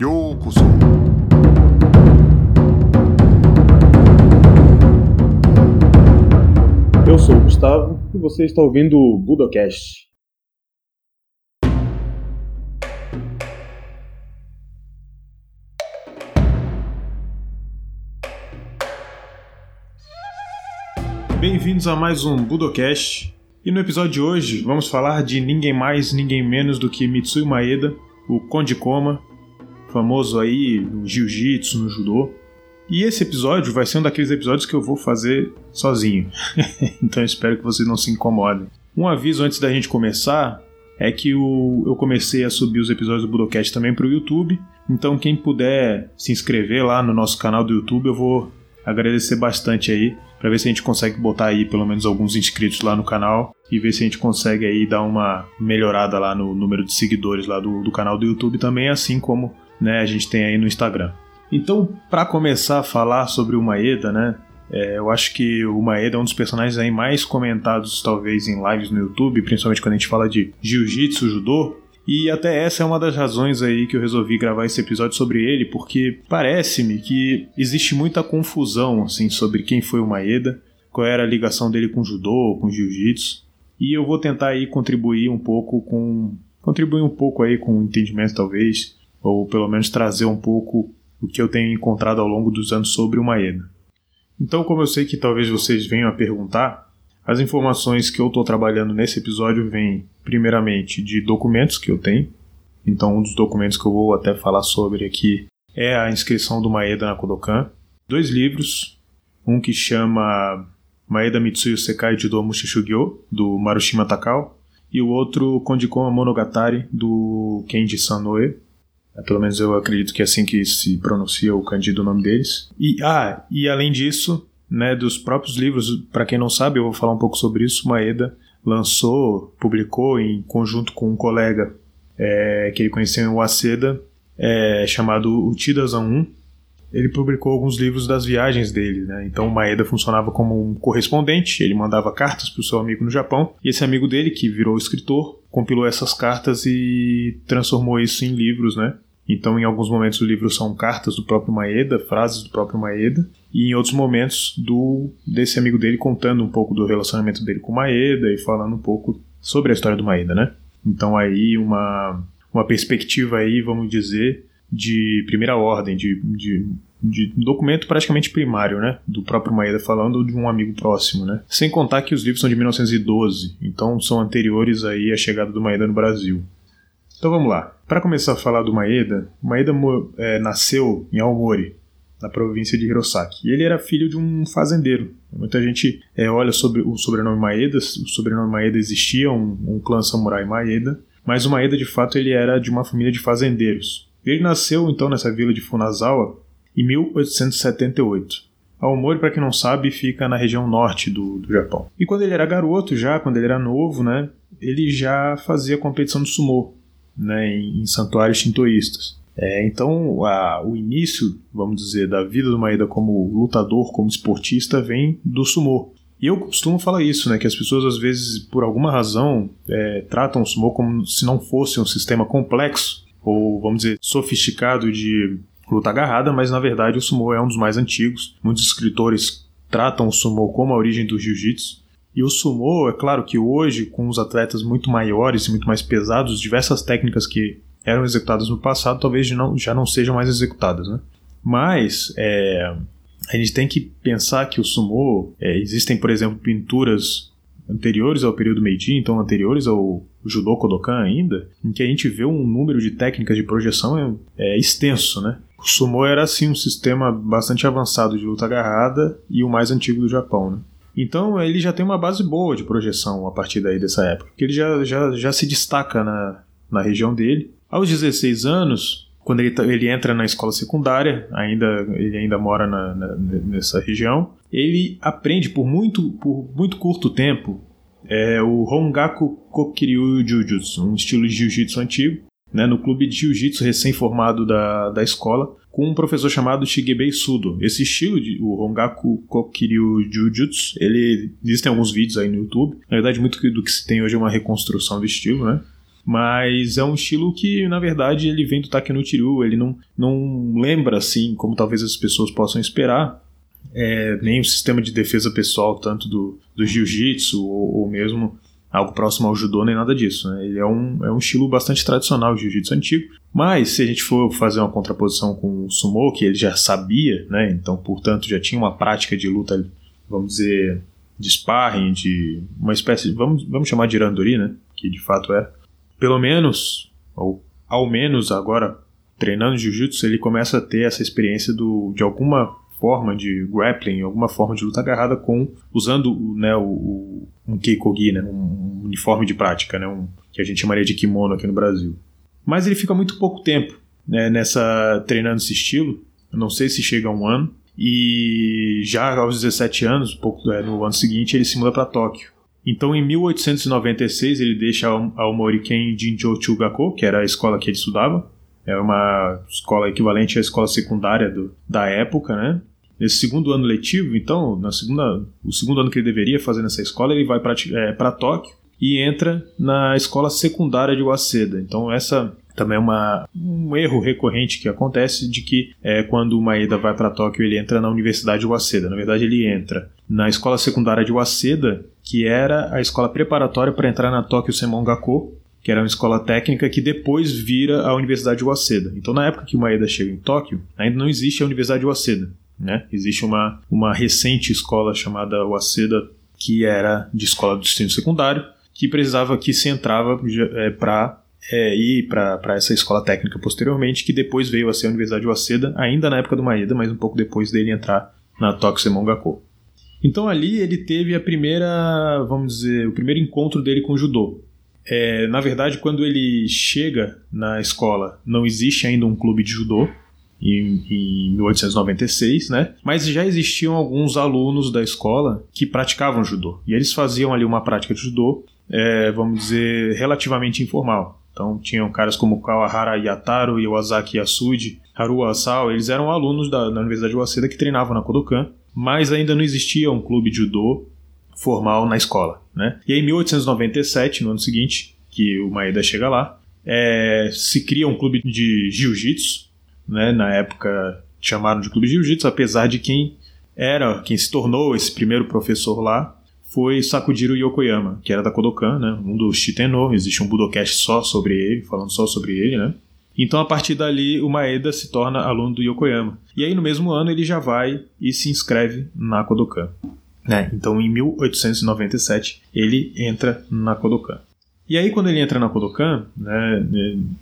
ようこそ Eu sou o Gustavo e você está ouvindo o Budocast. Bem-vindos a mais um Budocast. E no episódio de hoje vamos falar de ninguém mais, ninguém menos do que Mitsui Maeda, o Konde Koma, famoso aí no jiu-jitsu, no judô. E esse episódio vai ser um daqueles episódios que eu vou fazer sozinho. então espero que vocês não se incomodem. Um aviso antes da gente começar é que o, eu comecei a subir os episódios do Budocast também para o YouTube. Então quem puder se inscrever lá no nosso canal do YouTube, eu vou agradecer bastante aí para ver se a gente consegue botar aí pelo menos alguns inscritos lá no canal e ver se a gente consegue aí dar uma melhorada lá no número de seguidores lá do, do canal do YouTube também, assim como né, a gente tem aí no Instagram. Então, para começar a falar sobre o Maeda, né, é, eu acho que o Maeda é um dos personagens aí mais comentados talvez em lives no YouTube, principalmente quando a gente fala de jiu-jitsu, judô, e até essa é uma das razões aí que eu resolvi gravar esse episódio sobre ele, porque parece-me que existe muita confusão assim sobre quem foi o Maeda, qual era a ligação dele com judô, com jiu-jitsu, e eu vou tentar aí contribuir um pouco com contribuir um pouco aí com o entendimento talvez, ou pelo menos trazer um pouco o que eu tenho encontrado ao longo dos anos sobre o Maeda. Então, como eu sei que talvez vocês venham a perguntar, as informações que eu estou trabalhando nesse episódio vêm, primeiramente, de documentos que eu tenho. Então, um dos documentos que eu vou até falar sobre aqui é a inscrição do Maeda na Kodokan. Dois livros, um que chama Maeda Mitsuyo Sekai Judo Mushishugyo, do Marushima Takao, e o outro Kondikoma Monogatari, do Kenji Sanoe, pelo menos eu acredito que é assim que se pronuncia o candido nome deles. E ah, e além disso, né, dos próprios livros, para quem não sabe, eu vou falar um pouco sobre isso. Maeda lançou, publicou em conjunto com um colega é, que ele conheceu em Waseda, é, chamado Utidazan 1. Ele publicou alguns livros das viagens dele, né? Então o Maeda funcionava como um correspondente, ele mandava cartas para o seu amigo no Japão, e esse amigo dele, que virou escritor, compilou essas cartas e transformou isso em livros, né? Então, em alguns momentos, o livro são cartas do próprio Maeda, frases do próprio Maeda, e em outros momentos, do desse amigo dele contando um pouco do relacionamento dele com o Maeda e falando um pouco sobre a história do Maeda, né? Então, aí, uma, uma perspectiva aí, vamos dizer, de primeira ordem, de, de, de documento praticamente primário, né? Do próprio Maeda falando de um amigo próximo, né? Sem contar que os livros são de 1912, então são anteriores aí à chegada do Maeda no Brasil. Então vamos lá. Para começar a falar do Maeda, Maeda é, nasceu em Aomori, na província de Hirosaki. E ele era filho de um fazendeiro. Muita gente é, olha sobre o sobrenome Maeda, o sobrenome Maeda existia, um, um clã samurai Maeda, mas o Maeda de fato ele era de uma família de fazendeiros. Ele nasceu então nessa vila de Funazawa em 1878. Aomori, para quem não sabe, fica na região norte do, do Japão. E quando ele era garoto, já quando ele era novo, né, ele já fazia competição de sumo né, em, em santuários shintoístas. É, então, a, o início, vamos dizer, da vida do Maeda como lutador, como esportista, vem do sumo. E eu costumo falar isso, né, que as pessoas às vezes, por alguma razão, é, tratam o sumo como se não fosse um sistema complexo, ou vamos dizer, sofisticado de luta agarrada, mas na verdade o sumo é um dos mais antigos. Muitos escritores tratam o sumo como a origem do jiu-jitsu. E o sumo, é claro que hoje, com os atletas muito maiores e muito mais pesados, diversas técnicas que eram executadas no passado talvez já não sejam mais executadas, né? Mas é, a gente tem que pensar que o sumo, é, existem, por exemplo, pinturas anteriores ao período Meiji, então anteriores ao Judo Kodokan ainda, em que a gente vê um número de técnicas de projeção é, é extenso, né? O sumo era assim um sistema bastante avançado de luta agarrada e o mais antigo do Japão, né? Então ele já tem uma base boa de projeção a partir daí dessa época, porque ele já, já, já se destaca na, na região dele. Aos 16 anos, quando ele, tá, ele entra na escola secundária, ainda ele ainda mora na, na, nessa região, ele aprende por muito, por muito curto tempo é, o Hongaku Kokiryu Jujutsu, um estilo de jiu-jitsu antigo, né, no clube de jiu-jitsu recém-formado da, da escola, com um professor chamado Shigebei Sudo. Esse estilo, de, o Hongaku Kokiryu Jujutsu, ele existem alguns vídeos aí no YouTube. Na verdade, muito do que se tem hoje é uma reconstrução do estilo, né? Mas é um estilo que, na verdade, ele vem do Takenouchi Ryu, ele não, não lembra assim, como talvez as pessoas possam esperar, é, nem o sistema de defesa pessoal, tanto do, do jiu-jitsu ou, ou, mesmo algo próximo ao judô, nem nada disso. Né? Ele é um, é um estilo bastante tradicional, de jiu-jitsu antigo. Mas se a gente for fazer uma contraposição com o sumo, que ele já sabia, né? então, portanto, já tinha uma prática de luta, vamos dizer, de sparring, de uma espécie, vamos, vamos chamar de randori, né? que de fato é. Pelo menos, ou ao menos agora, treinando jiu-jitsu, ele começa a ter essa experiência do, de alguma forma de grappling, alguma forma de luta agarrada com usando né, o, o um keikogi, né, um uniforme de prática, né, um, que a gente chamaria de kimono aqui no Brasil. Mas ele fica muito pouco tempo né, nessa treinando esse estilo. Eu não sei se chega a um ano. E já aos 17 anos, pouco é, no ano seguinte, ele se muda para Tóquio. Então, em 1896, ele deixa a Aomoriken Jinjo Chugako, que era a escola que ele estudava. É uma escola equivalente à escola secundária do, da época, né? Nesse segundo ano letivo, então, na segunda, o segundo ano que ele deveria fazer nessa escola, ele vai para é, Tóquio e entra na escola secundária de Waseda. Então, essa também é uma, um erro recorrente que acontece de que é, quando o Maeda vai para Tóquio, ele entra na Universidade de Waseda. Na verdade, ele entra na escola secundária de Waseda, que era a escola preparatória para entrar na Tóquio Semon Gakko, que era uma escola técnica que depois vira a Universidade de Waseda. Então, na época que o Maeda chega em Tóquio, ainda não existe a Universidade de Waseda. Né? Existe uma, uma recente escola chamada Waseda, que era de escola do ensino secundário, que precisava que se entrava é, para é, ir para essa escola técnica posteriormente, que depois veio a ser a Universidade de Waseda, ainda na época do Maeda, mas um pouco depois dele entrar na Tokusemon Gakko. Então ali ele teve a primeira, vamos dizer, o primeiro encontro dele com o judô. É, na verdade, quando ele chega na escola, não existe ainda um clube de judô, em, em 1896, né? Mas já existiam alguns alunos da escola que praticavam judô. E eles faziam ali uma prática de judô, é, vamos dizer, relativamente informal. Então tinham caras como Kawahara Yataro, Iwasaki Yasuji, Haru Asao, eles eram alunos da, da Universidade de Waseda que treinavam na Kodokan, mas ainda não existia um clube de judô formal na escola. Né? E aí, em 1897, no ano seguinte, que o Maeda chega lá, é, se cria um clube de jiu-jitsu né? Na época chamaram de clube de jiu-jitsu, apesar de quem era, quem se tornou esse primeiro professor lá, foi Sakujiro Yokoyama, que era da Kodokan, né? Um dos Shiteno, existe um Budocast só sobre ele, falando só sobre ele, né? Então, a partir dali, o Maeda se torna aluno do Yokoyama. E aí, no mesmo ano, ele já vai e se inscreve na Kodokan. Né? Então, em 1897, ele entra na Kodokan. E aí, quando ele entra na Kodokan, né,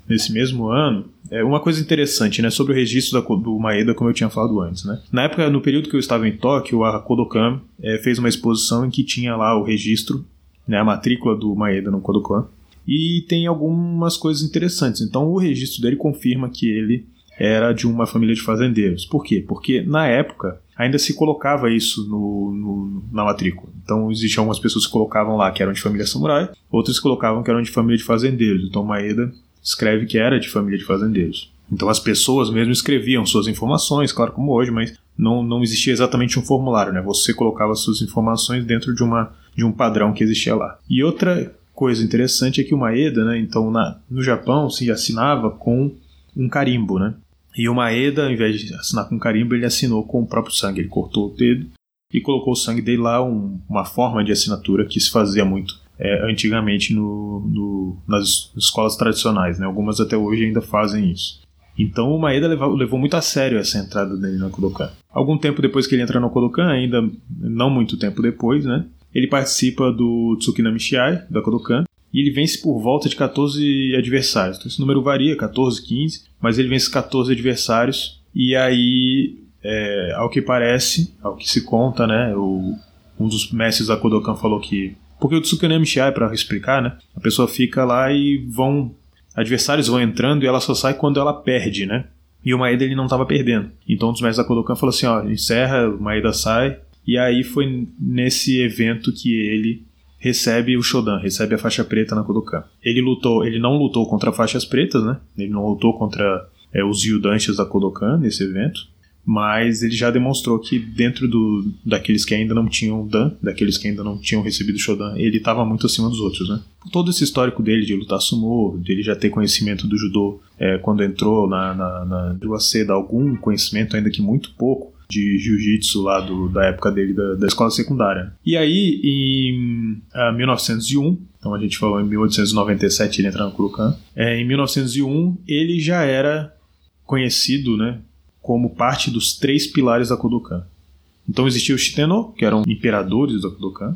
nesse mesmo ano, é uma coisa interessante, né, sobre o registro da, do Maeda, como eu tinha falado antes, né. Na época, no período que eu estava em Tóquio, a Kodokan é, fez uma exposição em que tinha lá o registro, né, a matrícula do Maeda no Kodokan, e tem algumas coisas interessantes. Então, o registro dele confirma que ele era de uma família de fazendeiros. Por quê? Porque na época ainda se colocava isso no, no, na matrícula. Então existiam algumas pessoas que colocavam lá que eram de família samurai, outras colocavam que eram de família de fazendeiros. Então Maeda escreve que era de família de fazendeiros. Então as pessoas mesmo escreviam suas informações, claro como hoje, mas não, não existia exatamente um formulário, né? Você colocava suas informações dentro de, uma, de um padrão que existia lá. E outra coisa interessante é que o Maeda, né, então na, no Japão se assinava com um carimbo, né? E o Maeda, ao invés de assinar com carimbo, ele assinou com o próprio sangue. Ele cortou o dedo e colocou o sangue dele lá, um, uma forma de assinatura que se fazia muito é, antigamente no, no, nas escolas tradicionais. Né? Algumas até hoje ainda fazem isso. Então o Maeda levou, levou, muito a sério essa entrada dele na Kodokan. Algum tempo depois que ele entra no Kodokan, ainda não muito tempo depois, né, ele participa do Tsukinami Shiai, da Kodokan, e ele vence por volta de 14 adversários. Então esse número varia, 14, 15, mas ele vence 14 adversários e aí, é, ao que parece, ao que se conta, né, o, um dos mestres da Kodokan falou que porque o Tsukanami Shiai, para explicar, né, a pessoa fica lá e vão adversários vão entrando e ela só sai quando ela perde, né? E o Maeda ele não estava perdendo. Então um dos mestres da Kodokan falou assim, ó, encerra, o Maeda sai. E aí foi nesse evento que ele recebe o Shodan, recebe a faixa preta na Kodokan. Ele lutou, ele não lutou contra faixas pretas, né? Ele não lutou contra é, os Yudanshis da Kodokan nesse evento, mas ele já demonstrou que dentro do, daqueles que ainda não tinham Dan, daqueles que ainda não tinham recebido Shodan, ele estava muito acima dos outros, né? Todo esse histórico dele de lutar sumô, dele já ter conhecimento do judô é, quando entrou na, na, na dar algum conhecimento, ainda que muito pouco, de jiu-jitsu lá do, da época dele da, da, escola secundária. E aí, em uh, ah, 1901, então a gente falou em 1897 ele entra no Kurukan, é, em 1901 ele já era conhecido, né, como parte dos três pilares da Kodokan. Então existia o Shiteno, que eram imperadores da Kodokan,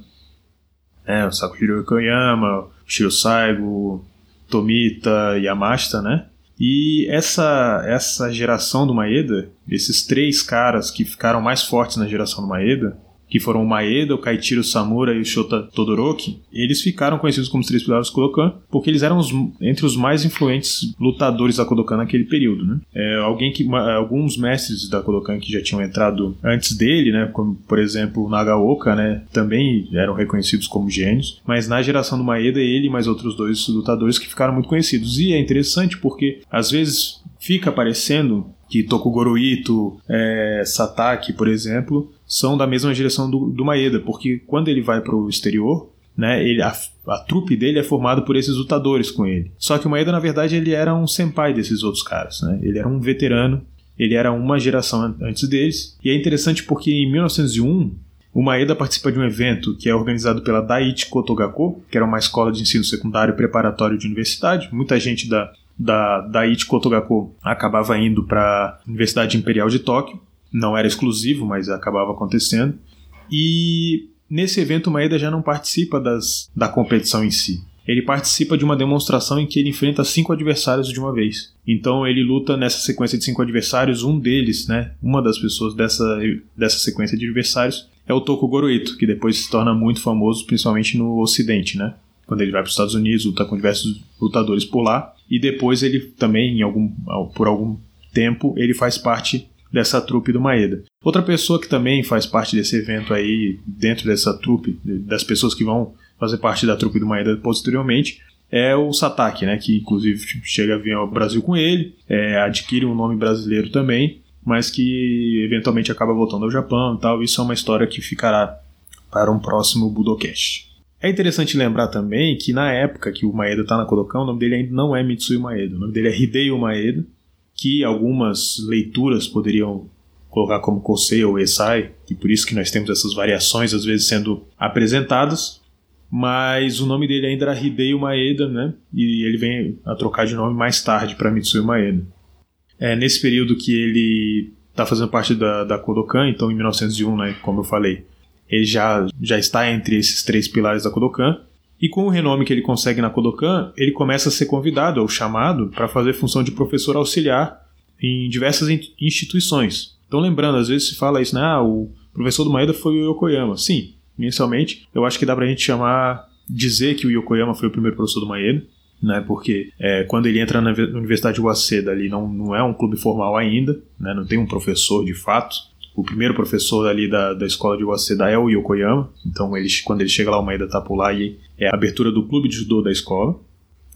né, o Sakuhiro Yokoyama, o Shiro Saigo, Tomita Yamashita, né? E essa, essa geração do Maeda, esses três caras que ficaram mais fortes na geração do Maeda, que foram o Maeda, o Kaichiro Samura e o Shota Todoroki, eles ficaram conhecidos como os Três Pilares do Kodokan, porque eles eram os, entre os mais influentes lutadores da Kodokan naquele período. Né? É, alguém que, alguns mestres da Kodokan que já tinham entrado antes dele, né, como por exemplo Nagaoka, né, também eram reconhecidos como gênios, mas na geração do Maeda, ele e mais outros dois lutadores que ficaram muito conhecidos. E é interessante porque às vezes fica aparecendo que Tokugoro Ito, é, por exemplo, são da mesma direção do, do Maeda, porque quando ele vai para o exterior, né, ele, a, a trupe dele é formada por esses lutadores com ele. Só que o Maeda, na verdade, ele era um senpai desses outros caras, né? Ele era um veterano, ele era uma geração antes deles. E é interessante porque em 1901 o Maeda participa de um evento que é organizado pela Daiichi Kotogako, que era uma escola de ensino secundário preparatório de universidade. Muita gente da, da Daiichi Kotogako acabava indo para a Universidade Imperial de Tóquio não era exclusivo, mas acabava acontecendo. E nesse evento o Maeda já não participa das, da competição em si. Ele participa de uma demonstração em que ele enfrenta cinco adversários de uma vez. Então ele luta nessa sequência de cinco adversários, um deles, né, uma das pessoas dessa, dessa sequência de adversários é o Toku Goroito, que depois se torna muito famoso, principalmente no Ocidente, né? Quando ele vai para os Estados Unidos, luta com diversos lutadores por lá, e depois ele também, em algum, por algum tempo, ele faz parte dessa trupe do Maeda. Outra pessoa que também faz parte desse evento aí, dentro dessa trupe, das pessoas que vão fazer parte da trupe do Maeda posteriormente, é o Satake, né, que inclusive chega a vir ao Brasil com ele, é, adquire um nome brasileiro também, mas que eventualmente acaba voltando ao Japão e tal. Isso é uma história que ficará para um próximo Budocast. É interessante lembrar também que na época que o Maeda está na Kodokan, o nome dele ainda não é Mitsui Maeda, o nome dele é Hideo Maeda, que algumas leituras poderiam colocar como Kosei ou Esai, e por isso que nós temos essas variações às vezes sendo apresentadas, mas o nome dele ainda era Hideo Maeda, né? E ele vem a trocar de nome mais tarde para Mitsui Maeda. É nesse período que ele está fazendo parte da, da Kodokan, então em 1901, né, como eu falei, ele já, já está entre esses três pilares da Kodokan, e com o renome que ele consegue na Kodokan, ele começa a ser convidado ou chamado para fazer função de professor auxiliar em diversas instituições. Então, lembrando, às vezes se fala isso, né? Ah, o professor do Maeda foi o Yokoyama. Sim, inicialmente, eu acho que dá para a gente chamar, dizer que o Yokoyama foi o primeiro professor do Maeda, né? Porque é, quando ele entra na Universidade de Waseda ali, não, não é um clube formal ainda, né? Não tem um professor de fato o primeiro professor ali da, da escola de Waseda é o Yokoyama, então ele, quando ele chega lá, o Maeda tá por lá e é a abertura do clube de judô da escola.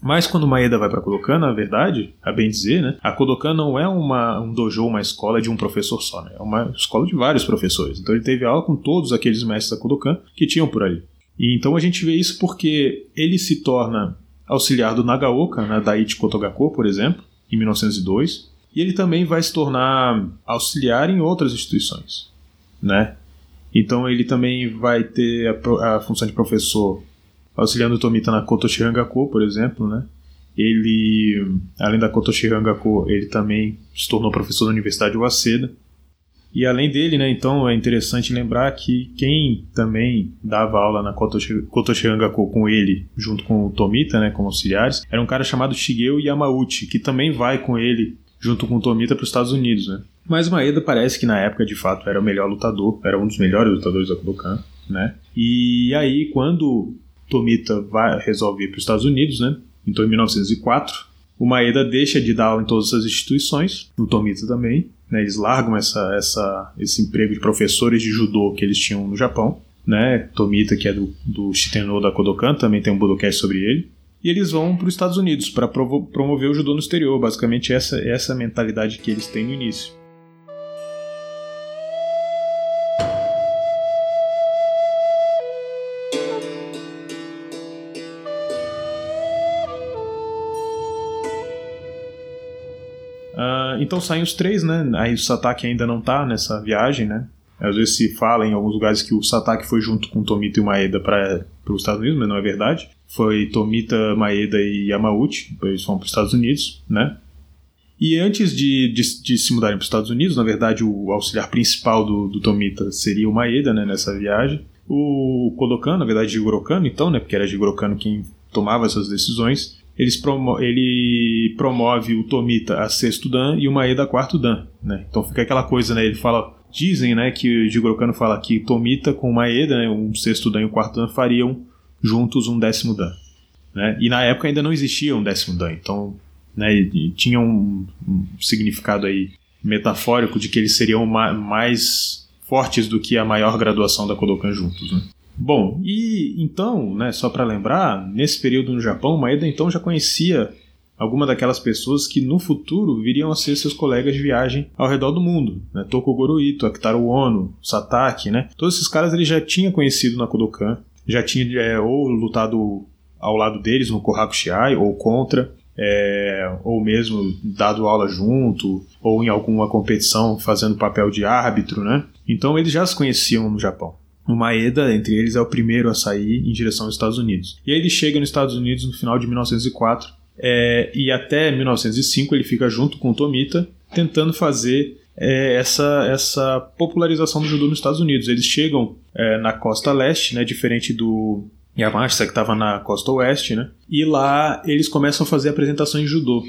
Mas quando Maeda vai para Kodokan, na verdade, a bem dizer, né, a Kodokan não é uma, um dojo, uma escola de um professor só, né, é uma escola de vários professores. Então ele teve aula com todos aqueles mestres da Kodokan que tinham por ali. E então a gente vê isso porque ele se torna auxiliar do Nagaoka, na né, Daiichi Kotogako, por exemplo, em 1902, e ele também vai se tornar auxiliar em outras instituições, né? Então ele também vai ter a, a função de professor auxiliando o Tomita na Kotoshi por exemplo, né? Ele, além da Kotoshi ele também se tornou professor da Universidade de Waseda. E além dele, né, então é interessante lembrar que quem também dava aula na Kotoshi, com ele, junto com o Tomita, né, como auxiliares, era um cara chamado Shigeo Yamauchi, que também vai com ele junto com o Tomita para os Estados Unidos, né? Mas Maeda parece que na época de fato era o melhor lutador, era um dos melhores lutadores da Kodokan, né? E aí quando Tomita vai, resolve ir para os Estados Unidos, né? Então em 1904, o Maeda deixa de dar aula em todas essas instituições, o Tomita também, né? Eles largam essa, essa, esse emprego de professores de judô que eles tinham no Japão, né? Tomita, que é do, do Shiteno da Kodokan, também tem um Budocast sobre ele e eles vão para os Estados Unidos para promover o judô no exterior. Basicamente, essa, essa é mentalidade que eles têm no início. Então saem os três, né? Aí o Sataki ainda não tá nessa viagem, né? Às vezes se fala em alguns lugares que o Sataki foi junto com Tomita e Maeda para os Estados Unidos, mas não é verdade. Foi Tomita, Maeda e Yamauchi, eles foram para os Estados Unidos, né? E antes de, de, de se mudarem para os Estados Unidos, na verdade o auxiliar principal do, do Tomita seria o Maeda, né, nessa viagem. O Kodokan, na verdade Jigoro Kano, então, né, porque era Jigoro Kano quem tomava essas decisões, eles promo ele promove o Tomita a sexto dan e o Maeda a quarto dan, né? Então fica aquela coisa, né, ele fala Dizem, né, que o Jigoro Kano fala que Tomita com Maeda, né, um sexto dan e um quarto dan, fariam juntos um décimo dan. Né? E na época ainda não existia um décimo dan, então né, tinha um, um, significado aí metafórico de que eles seriam ma mais fortes do que a maior graduação da Kodokan juntos. Né? Bom, e então, né, só para lembrar, nesse período no Japão, Maeda então já conhecia alguma daquelas pessoas que no futuro viriam a ser seus colegas de viagem ao redor do mundo, né? Tokogoro Ito, Akitaro Ono, Sataki, né? Todos esses caras ele já tinha conhecido na Kodokan, já tinha é, ou lutado ao lado deles no Kohaku Shiai ou contra, é, ou mesmo dado aula junto, ou em alguma competição fazendo papel de árbitro, né? Então eles já se conheciam no Japão. O Maeda, entre eles, é o primeiro a sair em direção aos Estados Unidos. E aí ele chega nos Estados Unidos no final de 1904 é, e até 1905 ele fica junto com o Tomita tentando fazer é, essa, essa popularização do judô nos Estados Unidos. Eles chegam é, na costa leste, né, diferente do Yamashita que estava na costa oeste, né, e lá eles começam a fazer apresentações de judô.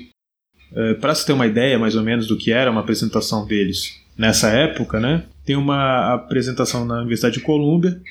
É, Para se ter uma ideia mais ou menos do que era uma apresentação deles nessa época, né, tem uma apresentação na Universidade de Colômbia,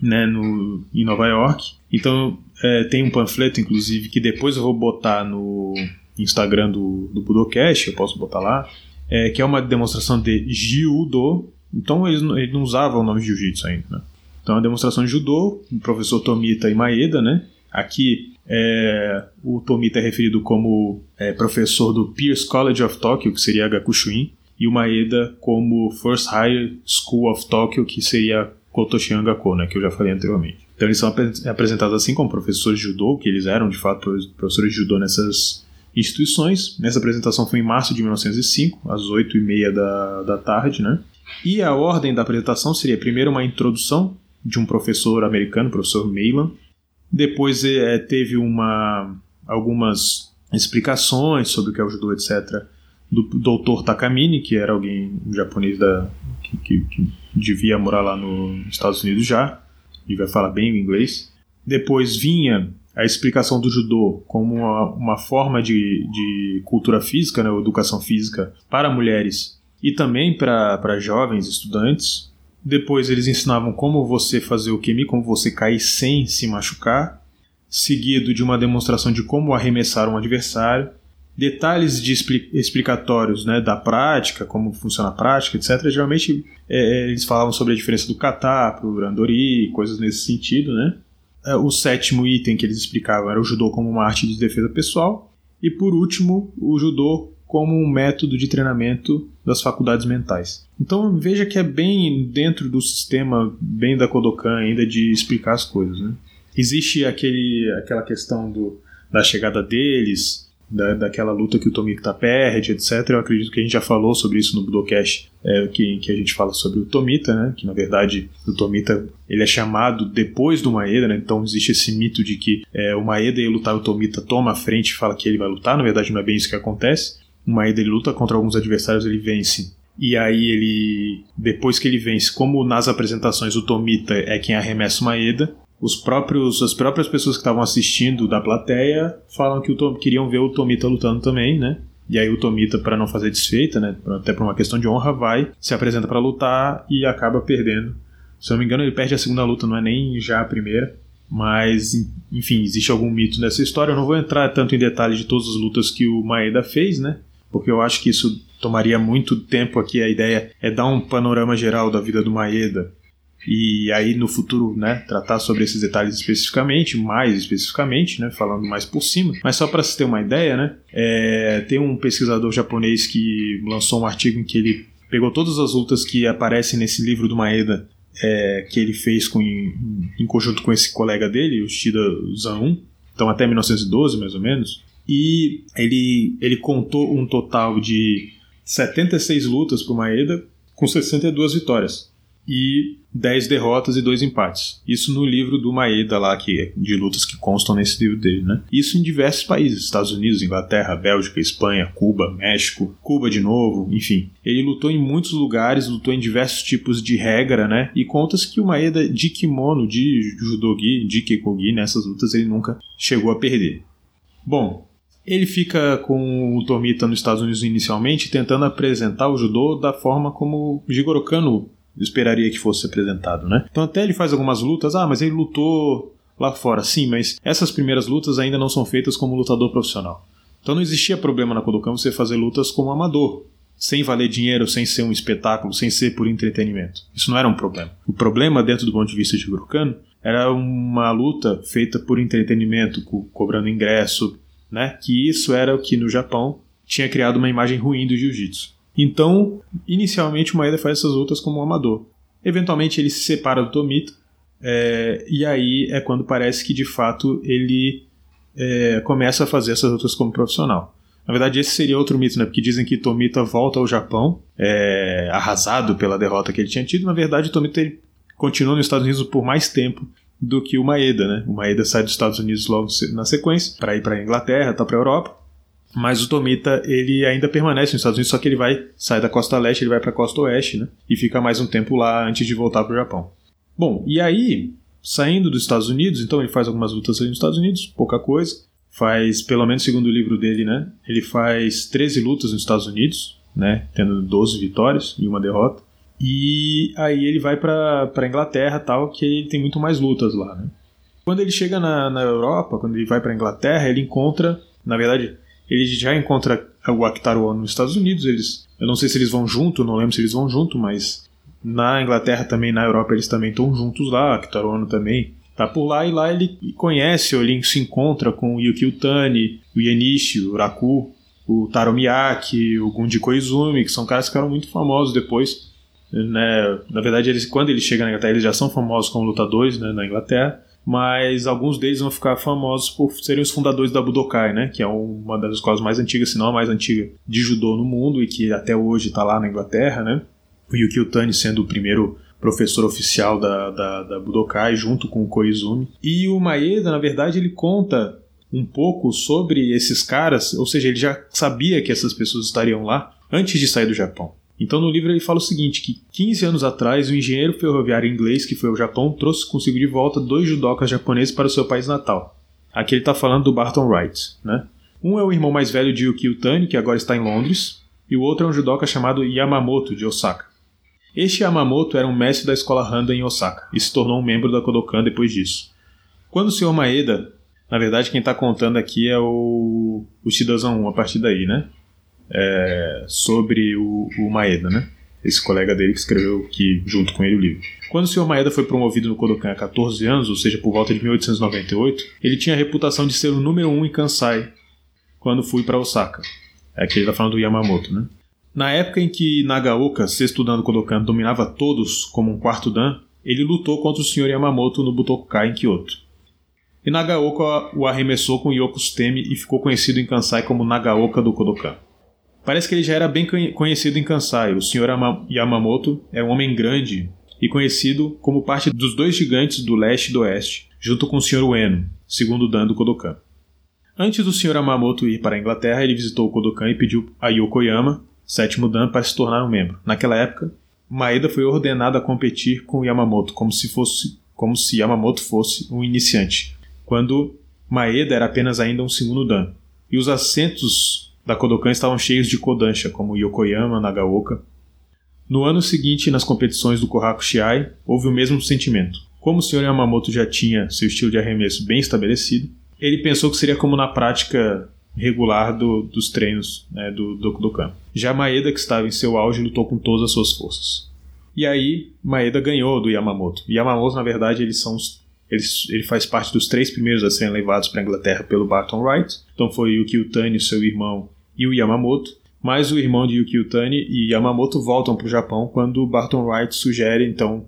né, no, em Nova York. Então é, tem um panfleto, inclusive, que depois eu vou botar no Instagram do, do Budocast, eu posso botar lá, é, que é uma demonstração de Jiu-Do. Então eles, eles não usavam o nome de Jiu-Jitsu ainda, né? Então é uma demonstração de Judô, o professor Tomita e Maeda, né? Aqui é, o Tomita é referido como é, professor do Pierce College of Tokyo, que seria Gakushuin, e o Maeda como First High School of Tokyo, que seria Kotoshian Gakko, né? Que eu já falei anteriormente. Então eles são apresentados assim como professores de judô, que eles eram de fato professores de judô nessas instituições. Nessa apresentação foi em março de 1905, às 8h30 da, da tarde, né? E a ordem da apresentação seria primeiro uma introdução de um professor americano, professor Mailan. Depois é, teve uma, algumas explicações sobre o que é o judô, etc., do Dr. Takamine, que era alguém japonês da, que, que, que devia morar lá nos Estados Unidos já e vai falar bem o inglês. Depois vinha a explicação do judô como uma, uma forma de, de cultura física, né, educação física para mulheres e também para jovens estudantes. Depois eles ensinavam como você fazer o kemi, como você cair sem se machucar, seguido de uma demonstração de como arremessar um adversário, detalhes de explicatórios né, da prática, como funciona a prática, etc. Geralmente é, é, eles falavam sobre a diferença do kata para o randori, coisas nesse sentido. Né? É, o sétimo item que eles explicavam era o judô como uma arte de defesa pessoal. E por último, o judô como um método de treinamento das faculdades mentais. Então veja que é bem dentro do sistema, bem da Kodokan ainda de explicar as coisas. Né? Existe aquele, aquela questão do, da chegada deles, da, daquela luta que o Tomita perde, etc. Eu acredito que a gente já falou sobre isso no Budocast, é, que, que a gente fala sobre o Tomita, né? Que na verdade o Tomita ele é chamado depois do Maeda, né? Então existe esse mito de que é, o Maeda ia lutar, o Tomita toma a frente e fala que ele vai lutar. Na verdade não é bem isso que acontece. O Maeda ele luta contra alguns adversários, ele vence e aí ele, depois que ele vence, como nas apresentações o Tomita é quem arremessa o Maeda, os próprios, as próprias pessoas que estavam assistindo da plateia falam que o Tom, queriam ver o Tomita lutando também, né? E aí o Tomita, para não fazer desfeita, né, até por uma questão de honra, vai, se apresenta para lutar e acaba perdendo. Se eu não me engano, ele perde a segunda luta, não é nem já a primeira. Mas, enfim, existe algum mito nessa história. Eu não vou entrar tanto em detalhes de todas as lutas que o Maeda fez, né? Porque eu acho que isso tomaria muito tempo aqui. A ideia é dar um panorama geral da vida do Maeda e aí no futuro, né, tratar sobre esses detalhes especificamente, mais especificamente, né, falando mais por cima. Mas só para se ter uma ideia, né, é, tem um pesquisador japonês que lançou um artigo em que ele pegou todas as lutas que aparecem nesse livro do Maeda é, que ele fez com, em, em, conjunto com esse colega dele, o Shida Zan, então até 1912 mais ou menos, e ele, ele contou um total de 76 lutas para o Maeda, com 62 vitórias e 10 derrotas e 2 empates. Isso no livro do Maeda lá, que é de lutas que constam nesse livro dele, né? Isso em diversos países, Estados Unidos, Inglaterra, Bélgica, Espanha, Cuba, México, Cuba de novo, enfim. Ele lutou em muitos lugares, lutou em diversos tipos de regra, né? E conta-se que o Maeda de kimono, de judogi, de kekogi, nessas lutas ele nunca chegou a perder. Bom, ele fica com o Tomita nos Estados Unidos inicialmente, tentando apresentar o judô da forma como Jigoro Kano esperaria que fosse apresentado, né? Então até ele faz algumas lutas, ah, mas ele lutou lá fora, sim, mas essas primeiras lutas ainda não são feitas como lutador profissional. Então não existia problema na Kodokan você fazer lutas como amador, sem valer dinheiro, sem ser um espetáculo, sem ser por entretenimento. Isso não era um problema. O problema, dentro do ponto de vista de Gurukano, era uma luta feita por entretenimento, co cobrando ingresso, né? Que isso era o que no Japão tinha criado uma imagem ruim do jiu-jitsu. Então, inicialmente o Maeda faz essas lutas como um amador. Eventualmente ele se separa do Tomita, é, e aí é quando parece que de fato ele é, começa a fazer essas lutas como profissional. Na verdade, esse seria outro mito, né? Porque dizem que Tomita volta ao Japão, é, arrasado pela derrota que ele tinha tido. Na verdade, Tomita ele continuou nos Estados Unidos por mais tempo do que o Maeda, né? O Maeda sai dos Estados Unidos logo na sequência para ir para a Inglaterra, tá para a Europa. Mas o Tomita, ele ainda permanece nos Estados Unidos, só que ele vai sair da costa leste, ele vai para a costa oeste, né? E fica mais um tempo lá antes de voltar para o Japão. Bom, e aí, saindo dos Estados Unidos, então ele faz algumas lutas ali nos Estados Unidos, pouca coisa. Faz, pelo menos segundo o livro dele, né? Ele faz 13 lutas nos Estados Unidos, né? Tendo 12 vitórias e uma derrota. E aí ele vai para Inglaterra tal, que ele tem muito mais lutas lá, né? Quando ele chega na, na Europa, quando ele vai para Inglaterra, ele encontra, na verdade, ele já encontra o Akitaro Ono nos Estados Unidos. Eles, eu não sei se eles vão junto, não lembro se eles vão junto, mas na Inglaterra também, na Europa, eles também estão juntos lá. Akitaro Ono também tá por lá e lá ele conhece, ele se encontra com o Yuki Utani, o Yenishi, o Raku, o Taro Miyake, o Gunji Koizumi, que são caras que ficaram muito famosos depois. Né? Na verdade, eles, quando ele chega na Inglaterra, eles já são famosos como lutadores né, na Inglaterra mas alguns deles vão ficar famosos por serem os fundadores da Budokai, né? Que é uma das escolas mais antigas, se não a mais antiga, de judô no mundo e que até hoje está lá na Inglaterra, né? O Yuki Utani sendo o primeiro professor oficial da, da, da Budokai, junto com o Koizumi. E o Maeda, na verdade, ele conta um pouco sobre esses caras, ou seja, ele já sabia que essas pessoas estariam lá antes de sair do Japão. Então no livro ele fala o seguinte, que 15 anos atrás um engenheiro ferroviário inglês que foi ao Japão trouxe consigo de volta dois judokas japoneses para o seu país natal. Aqui ele está falando do Barton Wright, né? Um é o irmão mais velho de Yuki Utani, que agora está em Londres, e o outro é um judoka chamado Yamamoto, de Osaka. Este Yamamoto era um mestre da escola Handa em Osaka, e se tornou um membro da Kodokan depois disso. Quando o Sr. Maeda, na verdade quem está contando aqui é o, o Shidazan 1 a partir daí, né? É, sobre o, o, Maeda, né? Esse colega dele que escreveu aqui junto com ele o livro. Quando o Sr. Maeda foi promovido no Kodokan há 14 anos, ou seja, por volta de 1898, ele tinha a reputação de ser o número um em Kansai quando fui para Osaka. É que ele está falando do Yamamoto, né? Na época em que Nagaoka, sexto dan do Kodokan, dominava todos como um quarto dan, ele lutou contra o Sr. Yamamoto no Butokukai em Kyoto. E Nagaoka o arremessou com Yokustemi e ficou conhecido em Kansai como Nagaoka do Kodokan. Parece que ele já era bem conhecido em Kansai. O Sr. Yamamoto é um homem grande e conhecido como parte dos dois gigantes do leste e do oeste, junto com o Sr. Ueno, segundo Dan do Kodokan. Antes do Sr. Yamamoto ir para a Inglaterra, ele visitou o Kodokan e pediu a Yokoyama, sétimo Dan, para se tornar um membro. Naquela época, Maeda foi ordenado a competir com Yamamoto, como se fosse como se Yamamoto fosse um iniciante, quando Maeda era apenas ainda um segundo Dan. E os assentos da Kodokan estavam cheios de Kodansha, como Yokoyama, Nagaoka. No ano seguinte, nas competições do Kohaku Shiai, houve o mesmo sentimento. Como o Sr. Yamamoto já tinha seu estilo de arremesso bem estabelecido, ele pensou que seria como na prática regular do, dos treinos né, do, do Kodokan. Já Maeda, que estava em seu auge, lutou com todas as suas forças. E aí, Maeda ganhou do Yamamoto. Yamamoto, na verdade, eles são os ele, ele faz parte dos três primeiros a serem levados para a Inglaterra pelo Barton Wright. Então foi Yuki Utani, seu irmão, e o Yamamoto. Mas o irmão de Yuki Utani e Yamamoto voltam para o Japão quando Barton Wright sugere então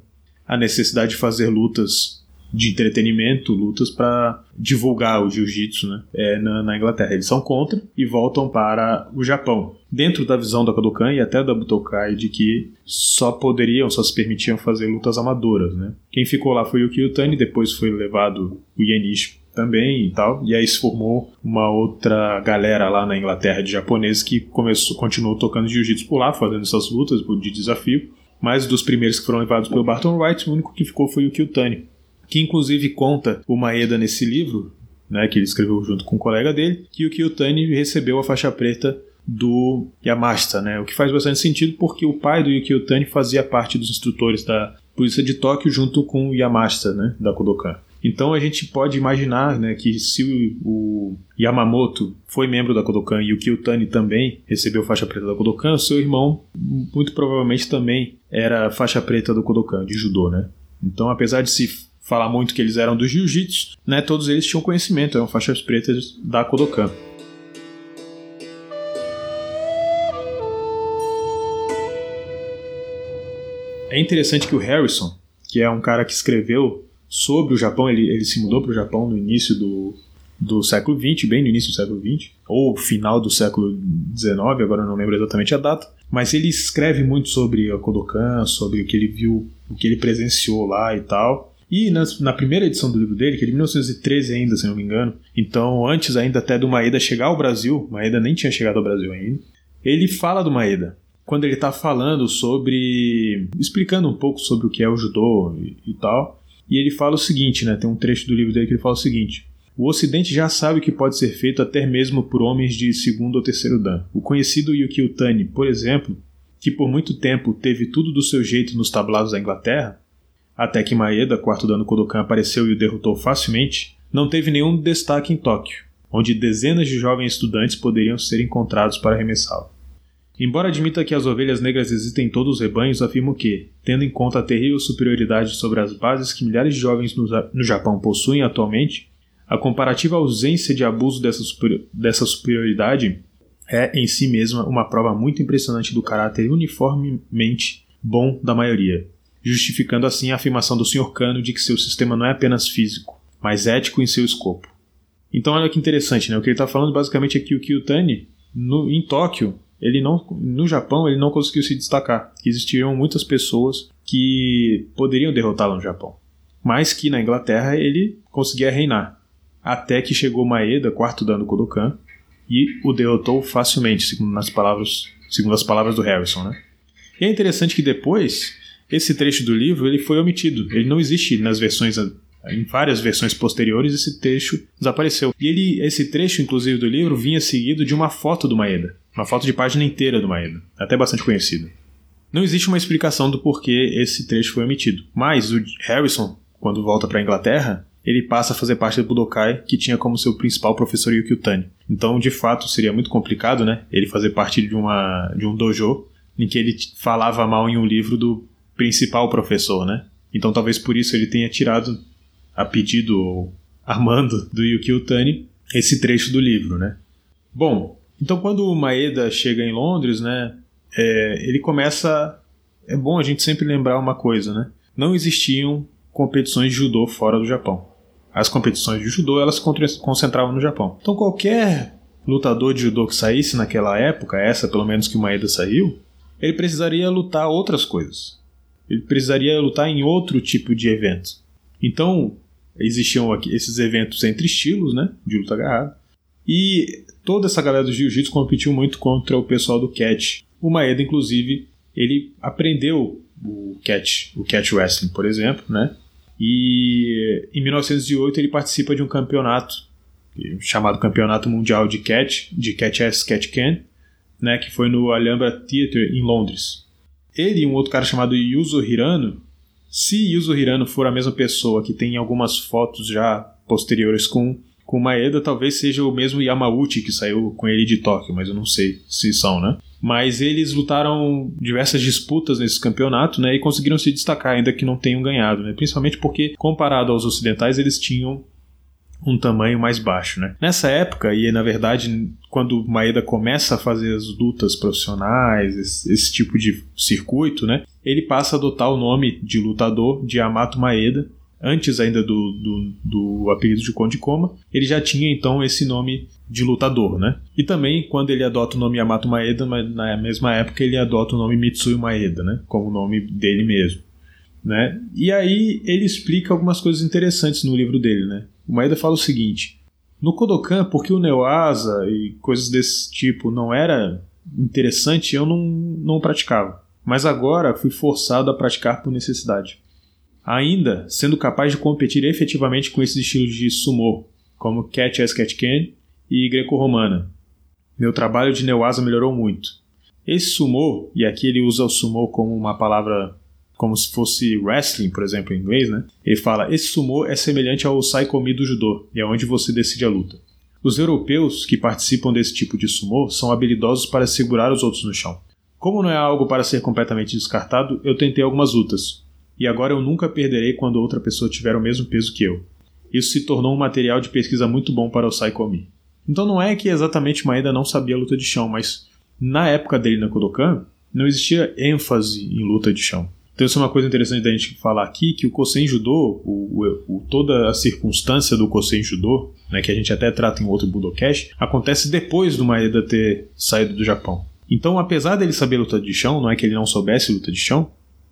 a necessidade de fazer lutas de entretenimento, lutas para divulgar o jiu-jitsu né, é, na, na, Inglaterra. Eles são contra e voltam para o Japão. Dentro da visão da Kodokan e até da Butokai de que só poderiam, só se permitiam fazer lutas amadoras. Né? Quem ficou lá foi o Kyutani, depois foi levado o Yenishi também e tal. E aí se formou uma outra galera lá na Inglaterra de japoneses que começou, continuou tocando jiu-jitsu por lá, fazendo essas lutas de desafio. Mas dos primeiros que foram levados pelo Barton Wright, o único que ficou foi o Kyutani que inclusive conta o Maeda nesse livro, né, que ele escreveu junto com um colega dele, que o Kyutani recebeu a faixa preta do Yamashita, né, o que faz bastante sentido porque o pai do Yukio Tani fazia parte dos instrutores da polícia de Tóquio junto com o Yamashita, né, da Kodokan. Então a gente pode imaginar né, que se o, Yamamoto foi membro da Kodokan e o Kyutani também recebeu faixa preta da Kodokan, seu irmão muito provavelmente também era faixa preta do Kodokan, de judô, né? Então, apesar de se falar muito que eles eram do jiu-jitsu, né? Todos eles tinham conhecimento, eram faixas pretas da Kodokan. É interessante que o Harrison, que é um cara que escreveu sobre o Japão, ele, ele se mudou para o Japão no início do, do século XX, bem no início do século XX, ou final do século XIX, agora não lembro exatamente a data, mas ele escreve muito sobre a Kodokan, sobre o que ele viu, o que ele presenciou lá e tal. E na, na, primeira edição do livro dele, que é de 1913 ainda, se não me engano, então antes ainda até do Maeda chegar ao Brasil, Maeda nem tinha chegado ao Brasil ainda, ele fala do Maeda. Quando ele está falando sobre. explicando um pouco sobre o que é o judô e, e tal. E ele fala o seguinte, né? Tem um trecho do livro dele que ele fala o seguinte: o Ocidente já sabe o que pode ser feito até mesmo por homens de segundo ou terceiro dan. O conhecido Tani, por exemplo, que por muito tempo teve tudo do seu jeito nos tablados da Inglaterra, até que Maeda, quarto dano Kodokan, apareceu e o derrotou facilmente, não teve nenhum destaque em Tóquio, onde dezenas de jovens estudantes poderiam ser encontrados para arremessá-lo. Embora admita que as ovelhas negras existem em todos os rebanhos, afirmo que, tendo em conta a terrível superioridade sobre as bases que milhares de jovens no, Japão possuem atualmente, a comparativa ausência de abuso dessa, dessa superioridade é em si mesma uma prova muito impressionante do caráter uniformemente bom da maioria, justificando assim a afirmação do Sr. Kano de que seu sistema não é apenas físico, mas ético em seu escopo. Então olha que interessante, né? O que ele está falando basicamente é que o Kyutani, no, em Tóquio, ele não, no Japão, ele não conseguiu se destacar. Que existiam muitas pessoas que poderiam derrotá-lo no Japão, mas que na Inglaterra ele conseguia reinar. Até que chegou Maeda, quarto dano Kodokan, e o derrotou facilmente, segundo, nas palavras, segundo as palavras do Harrison, né? E é interessante que depois esse trecho do livro ele foi omitido. Ele não existe nas versões em várias versões posteriores esse trecho desapareceu. E ele, esse trecho, inclusive, do livro vinha seguido de uma foto do Maeda. Uma foto de página inteira do Maeda. Até bastante conhecido. Não existe uma explicação do porquê esse trecho foi omitido. Mas o Harrison, quando volta para a Inglaterra, ele passa a fazer parte do Budokai, que tinha como seu principal professor Yukio Tani. Então, de fato, seria muito complicado, né? Ele fazer parte de, uma, de um dojo em que ele falava mal em um livro do principal professor, né? Então talvez por isso ele tenha tirado a pedido ou armando do Yukio Tani esse trecho do livro, né? Bom, então quando o Maeda chega em Londres, né, é, ele começa... É bom a gente sempre lembrar uma coisa, né? Não existiam competições de judô fora do Japão. As competições de judô elas se concentravam no Japão. Então qualquer lutador de judô que saísse naquela época, essa pelo menos que o Maeda saiu, ele precisaria lutar outras coisas ele precisaria lutar em outro tipo de evento. Então, existiam aqui esses eventos entre estilos, né, de luta agarrada. E toda essa galera do jiu-jitsu competiu muito contra o pessoal do catch. O Maeda, inclusive, ele aprendeu o catch, o catch wrestling, por exemplo, né? E em 1908 ele participa de um campeonato chamado Campeonato Mundial de Catch, de Catch S Catch Can, né, que foi no Alhambra Theatre em Londres ele e um outro cara chamado Yuzo Hirano, se Yuzo Hirano for a mesma pessoa que tem algumas fotos já posteriores com com Maeda, talvez seja o mesmo Yamauchi que saiu com ele de Tóquio, mas eu não sei se são, né? Mas eles lutaram diversas disputas nesse campeonato, né? E conseguiram se destacar, ainda que não tenham ganhado, né? Principalmente porque, comparado aos ocidentais, eles tinham um tamanho mais baixo, né? Nessa época, e na verdade, quando Maeda começa a fazer as lutas profissionais, esse, esse, tipo de circuito, né? Ele passa a adotar o nome de lutador de Amato Maeda, antes ainda do, do, do apelido de Conde Koma, ele já tinha então esse nome de lutador, né? E também quando ele adota o nome Yamato Maeda, na mesma época ele adota o nome Mitsui Maeda, né? Como o nome dele mesmo, né? E aí ele explica algumas coisas interessantes no livro dele, né? O Maeda fala o seguinte: no Kodokan, porque o Neoasa e coisas desse tipo não era interessante, eu não, não praticava. Mas agora fui forçado a praticar por necessidade. Ainda sendo capaz de competir efetivamente com esses estilos de sumo, como Catch as Catch Can e greco-romana. Meu trabalho de Neoasa melhorou muito. Esse sumo, e aqui ele usa o sumo como uma palavra como se fosse wrestling, por exemplo, em inglês, né? Ele fala: esse sumo é semelhante ao saikomi do judô, e é onde você decide a luta. Os europeus que participam desse tipo de sumo são habilidosos para segurar os outros no chão. Como não é algo para ser completamente descartado, eu tentei algumas lutas, e agora eu nunca perderei quando outra pessoa tiver o mesmo peso que eu. Isso se tornou um material de pesquisa muito bom para o Saikomi. Então não é que exatamente Maeda não sabia luta de chão, mas na época dele na Kodokan, não existia ênfase em luta de chão. Então isso é uma coisa interessante da gente falar aqui, que o Kosen Judô, o, o, o, toda a circunstância do Kosen Judô, né, que a gente até trata em outro Budokast, acontece depois do Maeda ter saído do Japão. Então, apesar dele saber luta de chão, não é que ele não soubesse luta de chão,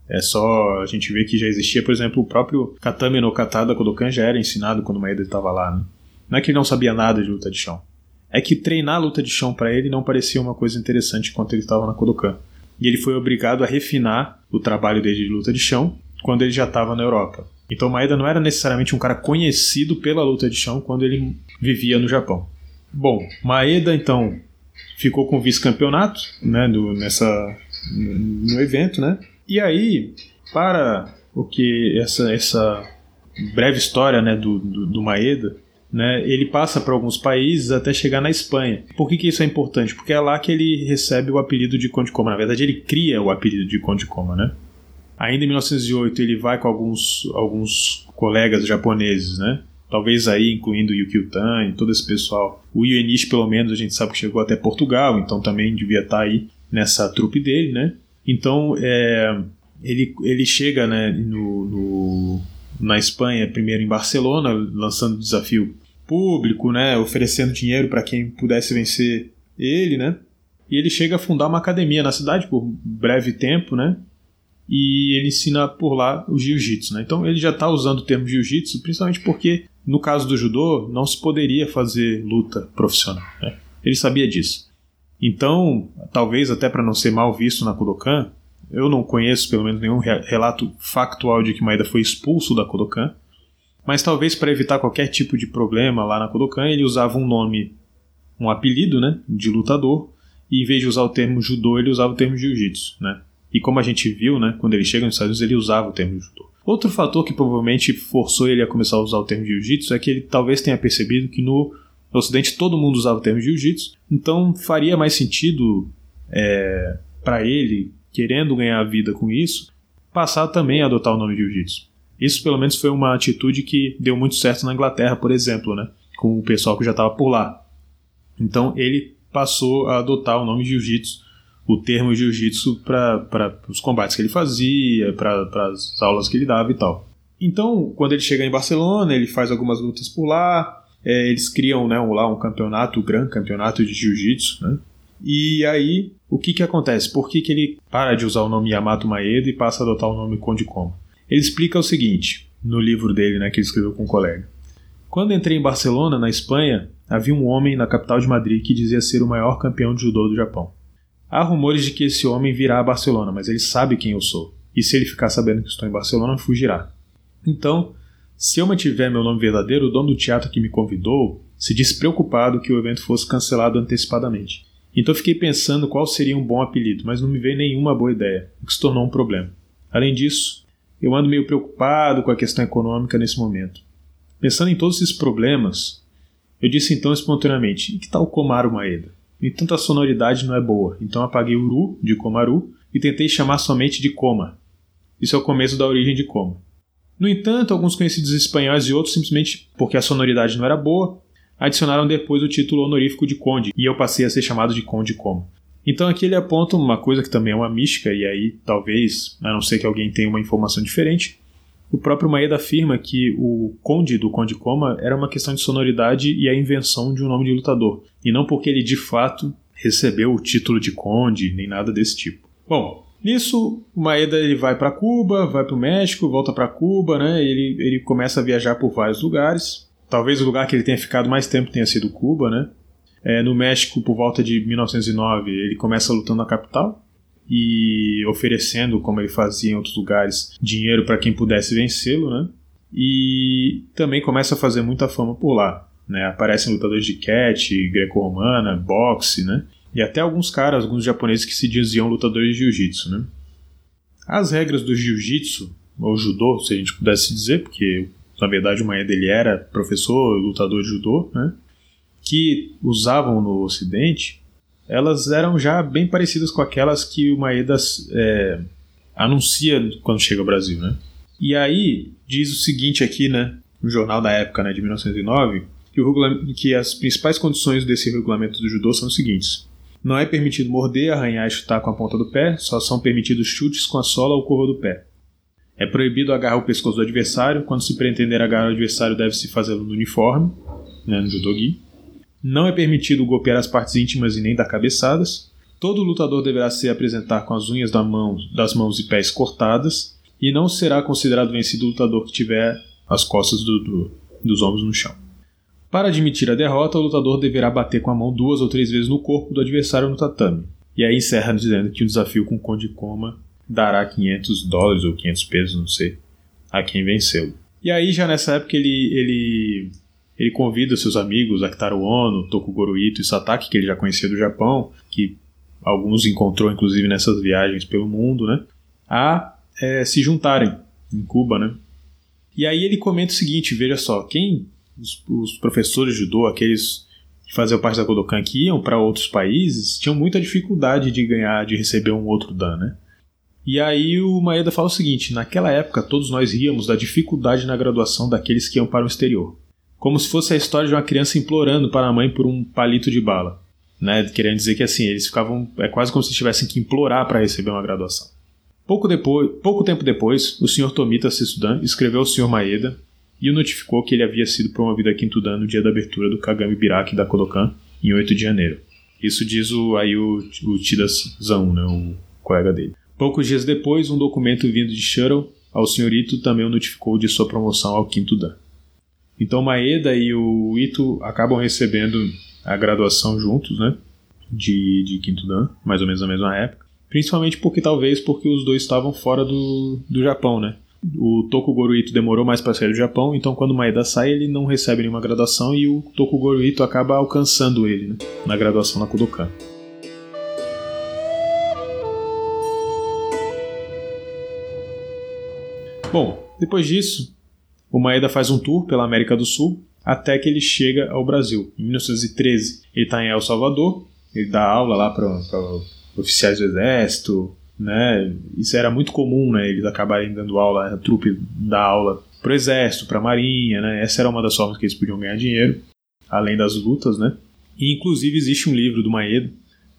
é só a gente ver que já existia, por exemplo, o próprio Katame no Kata da Kodokan já era ensinado quando o Maeda estava lá, né? Não é que ele não sabia nada de luta de chão. É que treinar luta de chão para ele não parecia uma coisa interessante enquanto ele estava na Kodokan e ele foi obrigado a refinar o trabalho dele de luta de chão quando ele já estava na Europa. Então Maeda não era necessariamente um cara conhecido pela luta de chão quando ele vivia no Japão. Bom, Maeda então ficou com vice-campeonato né, do, nessa, no evento, né? E aí, para o que essa, essa breve história né, do, do, do Maeda, né, ele passa para alguns países até chegar na Espanha. Por que, que isso é importante? Porque é lá que ele recebe o apelido de Conde Coma. Na verdade, ele cria o apelido de Conde Coma, né? Ainda em 1908, ele vai com alguns, alguns colegas japoneses, né? Talvez aí incluindo o Yukio Tani, todo esse pessoal. O Yuenichi, pelo menos, a gente sabe que chegou até Portugal, então também devia estar tá aí nessa trupe dele, né? Então, é, ele, ele chega né, no, no, na Espanha, primeiro em Barcelona, lançando o desafio público, né, oferecendo dinheiro para quem pudesse vencer ele, né? E ele chega a fundar uma academia na cidade por breve tempo, né? E ele ensina por lá o jiu-jitsu, né? Então ele já está usando o termo jiu-jitsu, principalmente porque no caso do judô não se poderia fazer luta profissional. Né? Ele sabia disso. Então, talvez até para não ser mal visto na Kodokan, eu não conheço pelo menos nenhum relato factual de que Maeda foi expulso da Kodokan, mas talvez para evitar qualquer tipo de problema lá na Kodokan, ele usava um nome, um apelido, né, de lutador, e em vez de usar o termo judô, ele usava o termo jiu-jitsu, né? E como a gente viu, né, quando ele chega nos Estados Unidos, ele usava o termo judô. Outro fator que provavelmente forçou ele a começar a usar o termo jiu-jitsu é que ele talvez tenha percebido que no Ocidente todo mundo usava o termo jiu-jitsu, então faria mais sentido é, para ele, querendo ganhar a vida com isso, passar também a adotar o nome jiu-jitsu. Isso, pelo menos, foi uma atitude que deu muito certo na Inglaterra, por exemplo, né? com o pessoal que já estava por lá. Então, ele passou a adotar o nome jiu-jitsu, o termo jiu-jitsu, para os combates que ele fazia, para as aulas que ele dava e tal. Então, quando ele chega em Barcelona, ele faz algumas lutas por lá, é, eles criam né, um, lá um campeonato, o Gran Campeonato de Jiu-Jitsu, né? E aí, o que que acontece? Por que, que ele para de usar o nome Yamato Maeda e passa a adotar o nome Konde Koma? Ele explica o seguinte, no livro dele, né, que ele escreveu com um colega. Quando entrei em Barcelona, na Espanha, havia um homem na capital de Madrid que dizia ser o maior campeão de judô do Japão. Há rumores de que esse homem virá a Barcelona, mas ele sabe quem eu sou. E se ele ficar sabendo que estou em Barcelona, fugirá. Então, se eu mantiver meu nome verdadeiro, o dono do teatro que me convidou se disse preocupado que o evento fosse cancelado antecipadamente. Então fiquei pensando qual seria um bom apelido, mas não me veio nenhuma boa ideia, o que se tornou um problema. Além disso, eu ando meio preocupado com a questão econômica nesse momento. Pensando em todos esses problemas, eu disse então espontaneamente: e que tal Komaru Maeda? No entanto, a sonoridade não é boa, então apaguei o Ru de Komaru e tentei chamar somente de Koma. Isso é o começo da origem de Koma. No entanto, alguns conhecidos espanhóis e outros, simplesmente porque a sonoridade não era boa, adicionaram depois o título honorífico de Conde, e eu passei a ser chamado de Conde Koma. Então aqui ele aponta uma coisa que também é uma mística, e aí talvez, a não ser que alguém tenha uma informação diferente, O próprio Maeda afirma que o Conde do Conde Koma era uma questão de sonoridade e a invenção de um nome de lutador, e não porque ele de fato recebeu o título de Conde, nem nada desse tipo. Bom, nisso o Maeda ele vai para Cuba, vai para o México, volta para Cuba, né? Ele, ele começa a viajar por vários lugares. Talvez o lugar que ele tenha ficado mais tempo tenha sido Cuba, né? É, no México, por volta de 1909, ele começa lutando na capital e oferecendo, como ele fazia em outros lugares, dinheiro para quem pudesse vencê-lo, né? E também começa a fazer muita fama por lá. Né? Aparecem lutadores de catch, greco-romana, boxe, né? E até alguns caras, alguns japoneses que se diziam lutadores de jiu-jitsu, né? As regras do jiu-jitsu, ou judô, se a gente pudesse dizer, porque na verdade o Maeda ele era professor, lutador de judô, né? Que usavam no ocidente, elas eram já bem parecidas com aquelas que o Maeda é, anuncia quando chega ao Brasil, né? E aí diz o seguinte aqui, né? No jornal da época, né, de 1909, que, o que as principais condições desse regulamento do judô são os seguintes. Não é permitido morder, arranhar e chutar com a ponta do pé, só são permitidos chutes com a sola ou curva do pé. É proibido agarrar o pescoço do adversário, quando se pretender agarrar o adversário deve-se fazê-lo no uniforme, né, no judogi. Não é permitido golpear as partes íntimas e nem dar cabeçadas. Todo lutador deverá se apresentar com as unhas da mão, das mãos e pés cortadas, e não será considerado vencido o lutador que tiver as costas do, do, dos ombros no chão. Para admitir a derrota, o lutador deverá bater com a mão duas ou três vezes no corpo do adversário no tatame. E aí encerra dizendo que o desafio com o Conde Koma dará 500 dólares ou 500 pesos, não sei, a quem venceu. E aí já nessa época ele, ele, ele convida seus amigos, Akitaro Ono, Tokugoro Ito e Sataki, que ele já conhecia do Japão, que alguns encontrou inclusive nessas viagens pelo mundo, né, a é, se juntarem em Cuba, né. E aí ele comenta o seguinte, veja só, quem os, os professores de judô, aqueles que faziam parte da Kodokan que iam para outros países, tinham muita dificuldade de ganhar, de receber um outro dan, né? E aí o Maeda fala o seguinte: naquela época todos nós ríamos da dificuldade na graduação daqueles que iam para o exterior, como se fosse a história de uma criança implorando para a mãe por um palito de bala, né? Querendo dizer que assim eles ficavam é quase como se tivessem que implorar para receber uma graduação. Pouco depois, pouco tempo depois, o Sr. Tomita Sessudan escreveu ao Sr. Maeda e o notificou que ele havia sido promovido a quinto dan no dia da abertura do Kagami Biraki da Kodokan, em 8 de janeiro. Isso diz o, aí o, o Tida Zan, né, o colega dele. Poucos dias depois, um documento vindo de Shuttle ao senhorito também o notificou de sua promoção ao quinto dan. Então Maeda e o Ito acabam recebendo a graduação juntos, né? De, de quinto dan, mais ou menos na mesma época. Principalmente porque talvez porque os dois estavam fora do, do Japão, né? O Tokugoro Ito demorou mais para sair do Japão, então quando Maeda sai, ele não recebe nenhuma graduação e o Tokugoro Ito acaba alcançando ele né, na graduação na Kodokan. Bom, depois disso, o Maeda faz um tour pela América do Sul até que ele chega ao Brasil. Em 1913, ele está em El Salvador, ele dá aula lá para oficiais do exército, né? Isso era muito comum, né? Eles acabarem dando aula, a trupe dar aula pro exército, pra marinha, né? Essa era uma das formas que eles podiam ganhar dinheiro, além das lutas, né? E inclusive existe um livro do Maeda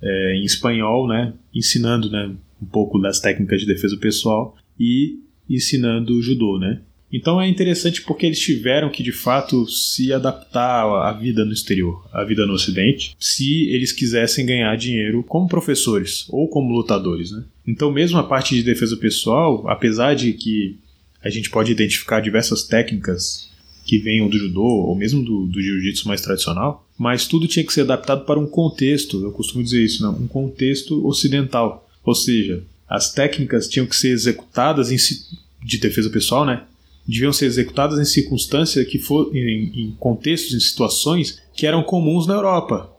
é, em espanhol, né? Ensinando, né? Um pouco das técnicas de defesa pessoal e ensinando judô, né? Então é interessante porque eles tiveram que de fato se adaptar à vida no exterior, à vida no Ocidente, se eles quisessem ganhar dinheiro como professores ou como lutadores, né? Então mesmo a parte de defesa pessoal, apesar de que a gente pode identificar diversas técnicas que venham do judô ou mesmo do, do jiu-jitsu mais tradicional, mas tudo tinha que ser adaptado para um contexto, eu costumo dizer isso, não, um contexto ocidental. Ou seja, as técnicas tinham que ser executadas em, de defesa pessoal, né? Deviam ser executadas em circunstâncias que for, em, em contextos, em situações que eram comuns na Europa.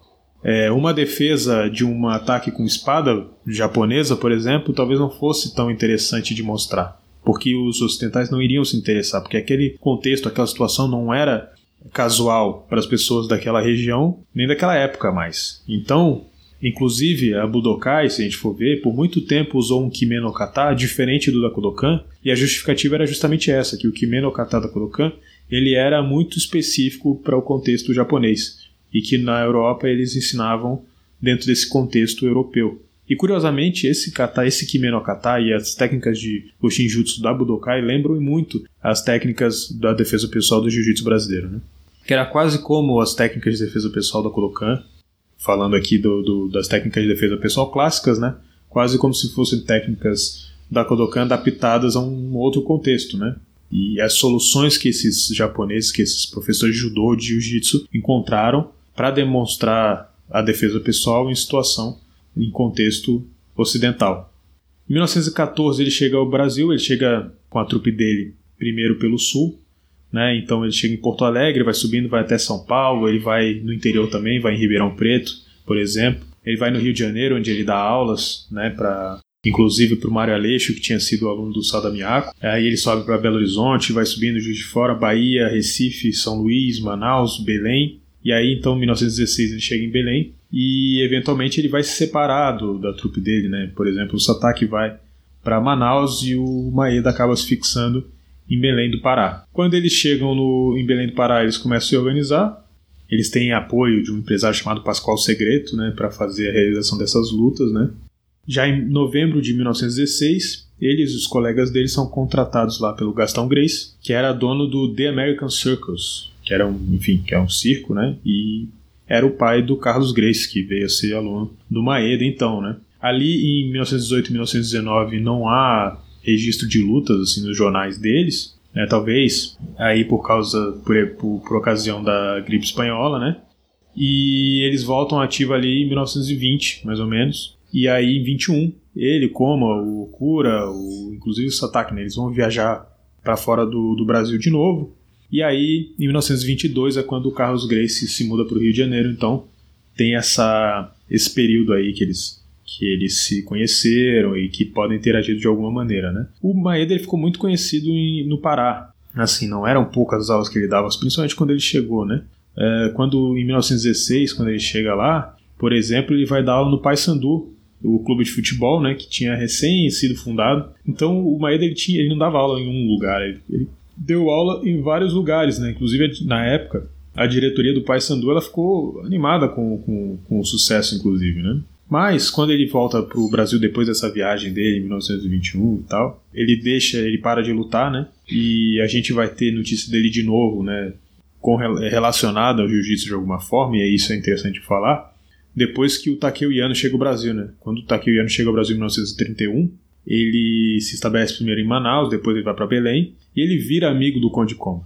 É, uma defesa de um ataque com espada japonesa, por exemplo, talvez não fosse tão interessante de mostrar, porque os ocidentais não iriam se interessar, porque aquele contexto, aquela situação não era casual para as pessoas daquela região nem daquela época mais. Então, Inclusive, a Budokai, se a gente for ver, por muito tempo usou um Kime no Kata diferente do da Kodokan, e a justificativa era justamente essa, que o Kime no Kata da Kodokan ele era muito específico para o contexto japonês, e que na Europa eles ensinavam dentro desse contexto europeu. E curiosamente, esse kata, esse kime no kata e as técnicas de Oshinjutsu da Budokai lembram muito as técnicas da defesa pessoal do jiu-jitsu brasileiro, né? Que era quase como as técnicas de defesa pessoal da Kodokan, falando aqui do, do, das técnicas de defesa pessoal clássicas, né? Quase como se fossem técnicas da Kodokan adaptadas a um outro contexto, né? E as soluções que esses japoneses, que esses professores de judô, de jiu-jitsu encontraram para demonstrar a defesa pessoal em situação, em contexto ocidental. Em 1914 ele chega ao Brasil, ele chega com a trupe dele primeiro pelo sul, né? Então ele chega em Porto Alegre, vai subindo, vai até São Paulo, ele vai no interior também, vai em Ribeirão Preto, por exemplo. Ele vai no Rio de Janeiro, onde ele dá aulas, né, para inclusive para o Mário Aleixo, que tinha sido aluno do Sadamiaco. Aí ele sobe para Belo Horizonte, vai subindo Juiz de Fora, Bahia, Recife, São Luís, Manaus, Belém. E aí, então, em 1916, ele chega em Belém e, eventualmente, ele vai se separar do, da trupe dele, né? Por exemplo, o Sataki vai para Manaus e o Maeda acaba se fixando em Belém do Pará. Quando eles chegam no, em Belém do Pará, eles começam a se organizar. Eles têm apoio de um empresário chamado Pascoal Segreto, né, para fazer a realização dessas lutas, né? Já em novembro de 1916, eles e os colegas deles são contratados lá pelo Gastão Grace, que era dono do The American Circus, que era um, enfim, que é um circo, né? E era o pai do Carlos Grace, que veio a ser aluno do Maeda então, né? Ali em 1918 e 1919 não há registro de lutas assim nos jornais deles, né? Talvez aí por causa por, por, por ocasião da gripe espanhola, né? E eles voltam ativa ali em 1920, mais ou menos. E aí, em 21, ele, Coma, o Cura, o, inclusive o Satak, né, eles vão viajar para fora do, do Brasil de novo. E aí, em 1922, é quando o Carlos Grace se muda para o Rio de Janeiro. Então, tem essa, esse período aí que eles, que eles se conheceram e que podem ter agido de alguma maneira, né? O Maeda ele ficou muito conhecido em, no Pará. Assim, não eram poucas as aulas que ele dava, principalmente quando ele chegou, né? É, quando em 1916, quando ele chega lá, por exemplo, ele vai dar aula no Paysandu, o clube de futebol, né, que tinha recém sido fundado. Então o Maeda ele, tinha, ele não dava aula em um lugar, ele, ele deu aula em vários lugares, né? Inclusive na época a diretoria do Paysandu ela ficou animada com, com, com o sucesso, inclusive, né? Mas quando ele volta para o Brasil depois dessa viagem dele em 1921 e tal, ele deixa, ele para de lutar, né? E a gente vai ter notícia dele de novo, né? Com, relacionada ao jiu-jitsu de alguma forma, e isso é interessante falar depois que o Takeo Yano chega ao Brasil, né? Quando o Takeo Yano chega ao Brasil em 1931, ele se estabelece primeiro em Manaus, depois ele vai para Belém, e ele vira amigo do Conde Koma.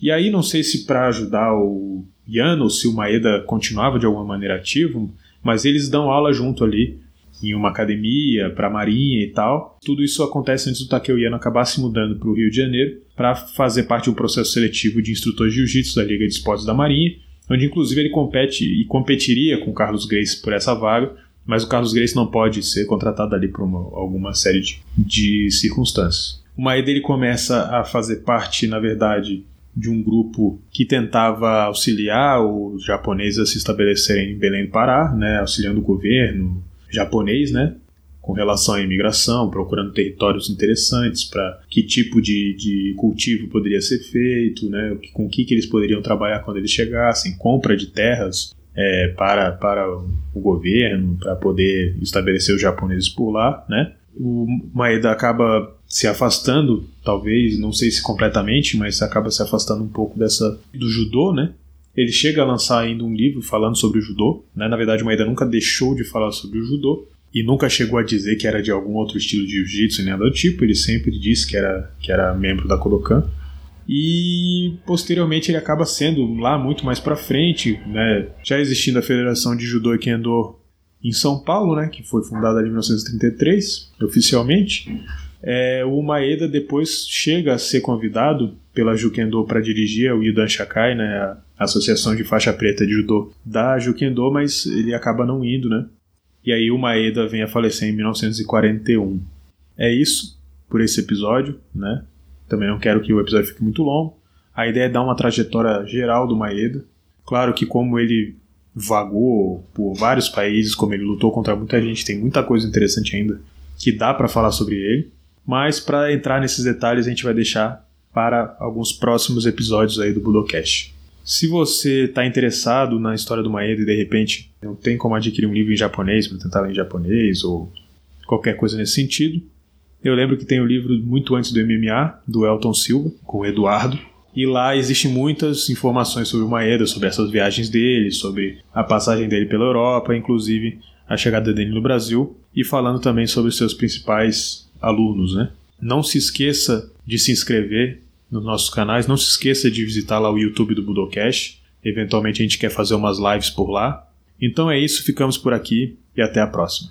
E aí não sei se para ajudar o Yano ou se o Maeda continuava de alguma maneira ativo, mas eles dão aula junto ali em uma academia para a marinha e tal. Tudo isso acontece antes do Takeo Yano acabar se mudando para o Rio de Janeiro para fazer parte um processo seletivo de instrutores de jiu-jitsu da Liga de Esportes da Marinha onde inclusive ele compete e competiria com o Carlos Grace por essa vaga, mas o Carlos Grace não pode ser contratado ali por uma, alguma série de, de circunstâncias. O Maeda ele começa a fazer parte, na verdade, de um grupo que tentava auxiliar os japoneses a se estabelecerem em Belém do Pará, né, auxiliando o governo japonês, né, com relação à imigração, procurando territórios interessantes para que tipo de, de cultivo poderia ser feito, né, com que, que eles poderiam trabalhar quando eles chegassem, compra de terras é, para, para o governo, para poder estabelecer os japoneses por lá. Né. O Maeda acaba se afastando, talvez, não sei se completamente, mas acaba se afastando um pouco dessa do judô, né? Ele chega a lançar ainda um livro falando sobre o judô, né? Na verdade, o Maeda nunca deixou de falar sobre o judô, e nunca chegou a dizer que era de algum outro estilo de jiu-jitsu nem nada do tipo, ele sempre disse que era, que era membro da Kodokan. E posteriormente ele acaba sendo lá muito mais para frente, né, já existindo a Federação de Judô e Kendo em São Paulo, né, que foi fundada em 1933, oficialmente. É, o Maeda depois chega a ser convidado pela Jukendo para dirigir o Yudan Shakai, né, a Associação de Faixa Preta de Judô da Jukendo, mas ele acaba não indo, né? e aí o Maeda vem a falecer em 1941. É isso por esse episódio, né? Também não quero que o episódio fique muito longo. A ideia é dar uma trajetória geral do Maeda. Claro que como ele vagou por vários países, como ele lutou contra muita gente, tem muita coisa interessante ainda que dá para falar sobre ele. Mas para entrar nesses detalhes a gente vai deixar para alguns próximos episódios aí do Budocast. Se você está interessado na história do Maeda e de repente não tem como adquirir um livro em japonês para tentar ler em japonês ou qualquer coisa nesse sentido, eu lembro que tem o livro muito antes do MMA, do Elton Silva, com o Eduardo, e lá existem muitas informações sobre o Maeda, sobre essas viagens dele, sobre a passagem dele pela Europa, inclusive a chegada dele no Brasil, e falando também sobre os seus principais alunos, né? Não se esqueça de se inscrever nos nossos canais, não se esqueça de visitar lá o YouTube do Budocast. Eventualmente a gente quer fazer umas lives por lá. Então é isso, ficamos por aqui e até a próxima.